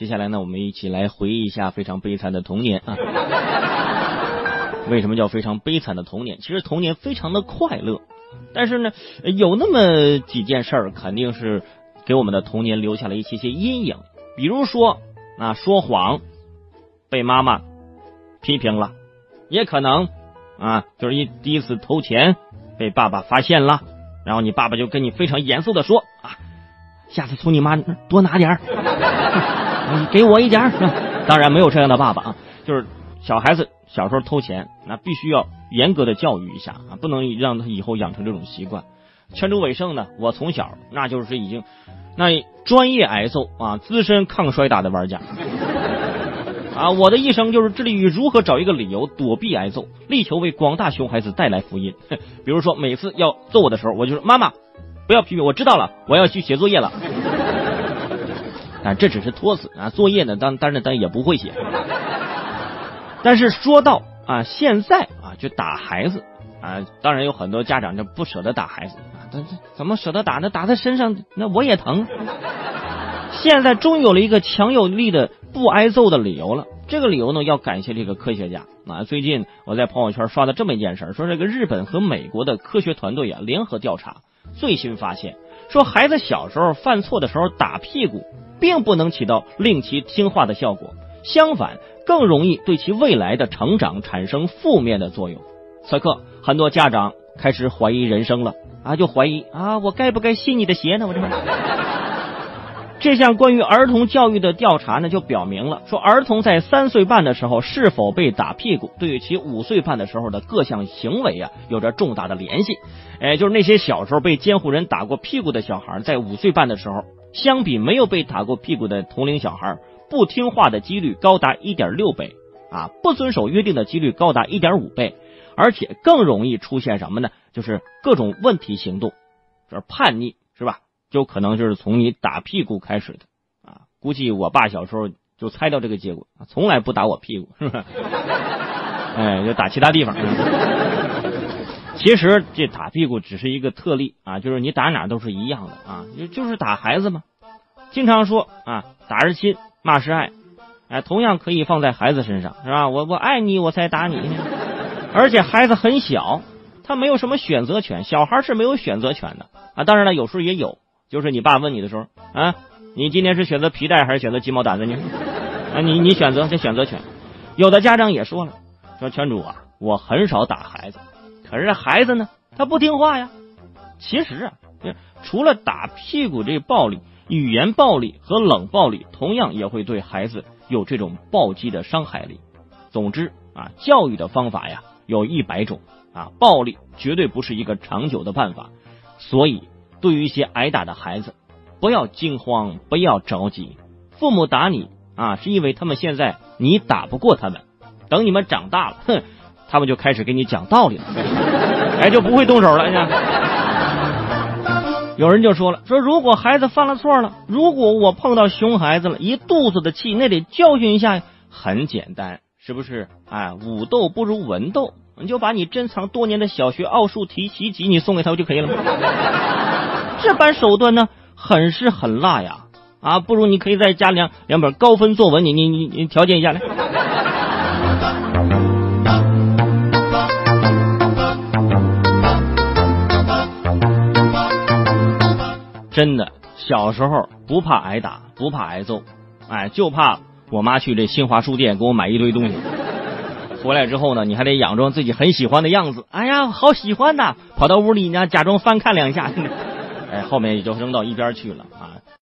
接下来呢，我们一起来回忆一下非常悲惨的童年啊。为什么叫非常悲惨的童年？其实童年非常的快乐，但是呢，有那么几件事儿肯定是给我们的童年留下了一些些阴影。比如说啊，说谎被妈妈批评了，也可能啊，就是一第一次偷钱被爸爸发现了，然后你爸爸就跟你非常严肃的说啊，下次从你妈多拿点儿，你给我一点儿。当然没有这样的爸爸啊，就是小孩子。小时候偷钱，那必须要严格的教育一下啊，不能让他以后养成这种习惯。全州伟胜呢，我从小那就是已经那专业挨揍啊，资深抗摔打的玩家啊，我的一生就是致力于如何找一个理由躲避挨揍，力求为广大熊孩子带来福音。比如说，每次要揍我的时候，我就说妈妈不要批评，我知道了，我要去写作业了。啊这只是托词啊，作业呢，当当然当然也不会写。但是说到啊，现在啊，就打孩子啊，当然有很多家长就不舍得打孩子啊，但是怎么舍得打呢？打在身上那我也疼。现在终于有了一个强有力的不挨揍的理由了。这个理由呢，要感谢这个科学家啊。最近我在朋友圈刷的这么一件事，说这个日本和美国的科学团队啊联合调查，最新发现说孩子小时候犯错的时候打屁股，并不能起到令其听话的效果。相反，更容易对其未来的成长产生负面的作用。此刻，很多家长开始怀疑人生了啊，就怀疑啊，我该不该信你的邪呢？我这 这项关于儿童教育的调查呢，就表明了说，儿童在三岁半的时候是否被打屁股，对于其五岁半的时候的各项行为啊，有着重大的联系。哎，就是那些小时候被监护人打过屁股的小孩，在五岁半的时候，相比没有被打过屁股的同龄小孩。不听话的几率高达一点六倍啊！不遵守约定的几率高达一点五倍，而且更容易出现什么呢？就是各种问题行动，就是叛逆，是吧？就可能就是从你打屁股开始的啊！估计我爸小时候就猜到这个结果，从来不打我屁股，是吧？哎，就打其他地方。其实这打屁股只是一个特例啊，就是你打哪都是一样的啊，就就是打孩子嘛。经常说啊，打是亲。骂是爱，哎，同样可以放在孩子身上，是吧？我我爱你，我才打你。而且孩子很小，他没有什么选择权，小孩是没有选择权的啊。当然了，有时候也有，就是你爸问你的时候啊，你今天是选择皮带还是选择鸡毛掸子呢？啊，你你选择这选择权。有的家长也说了，说全主啊，我很少打孩子，可是孩子呢，他不听话呀。其实啊，除了打屁股这暴力。语言暴力和冷暴力同样也会对孩子有这种暴击的伤害力。总之啊，教育的方法呀有一百种啊，暴力绝对不是一个长久的办法。所以，对于一些挨打的孩子，不要惊慌，不要着急。父母打你啊，是因为他们现在你打不过他们。等你们长大了，哼，他们就开始给你讲道理了，哎，就不会动手了。有人就说了，说如果孩子犯了错了，如果我碰到熊孩子了，一肚子的气，那得教训一下。很简单，是不是？哎，武斗不如文斗，你就把你珍藏多年的小学奥数题习题你送给他不就可以了吗？这般手段呢，很是很辣呀！啊，不如你可以再加两两本高分作文，你你你你条件一下来。真的，小时候不怕挨打，不怕挨揍，哎，就怕我妈去这新华书店给我买一堆东西，回来之后呢，你还得佯装自己很喜欢的样子，哎呀，好喜欢呐，跑到屋里呢，假装翻看两下，哎，后面也就扔到一边去了啊。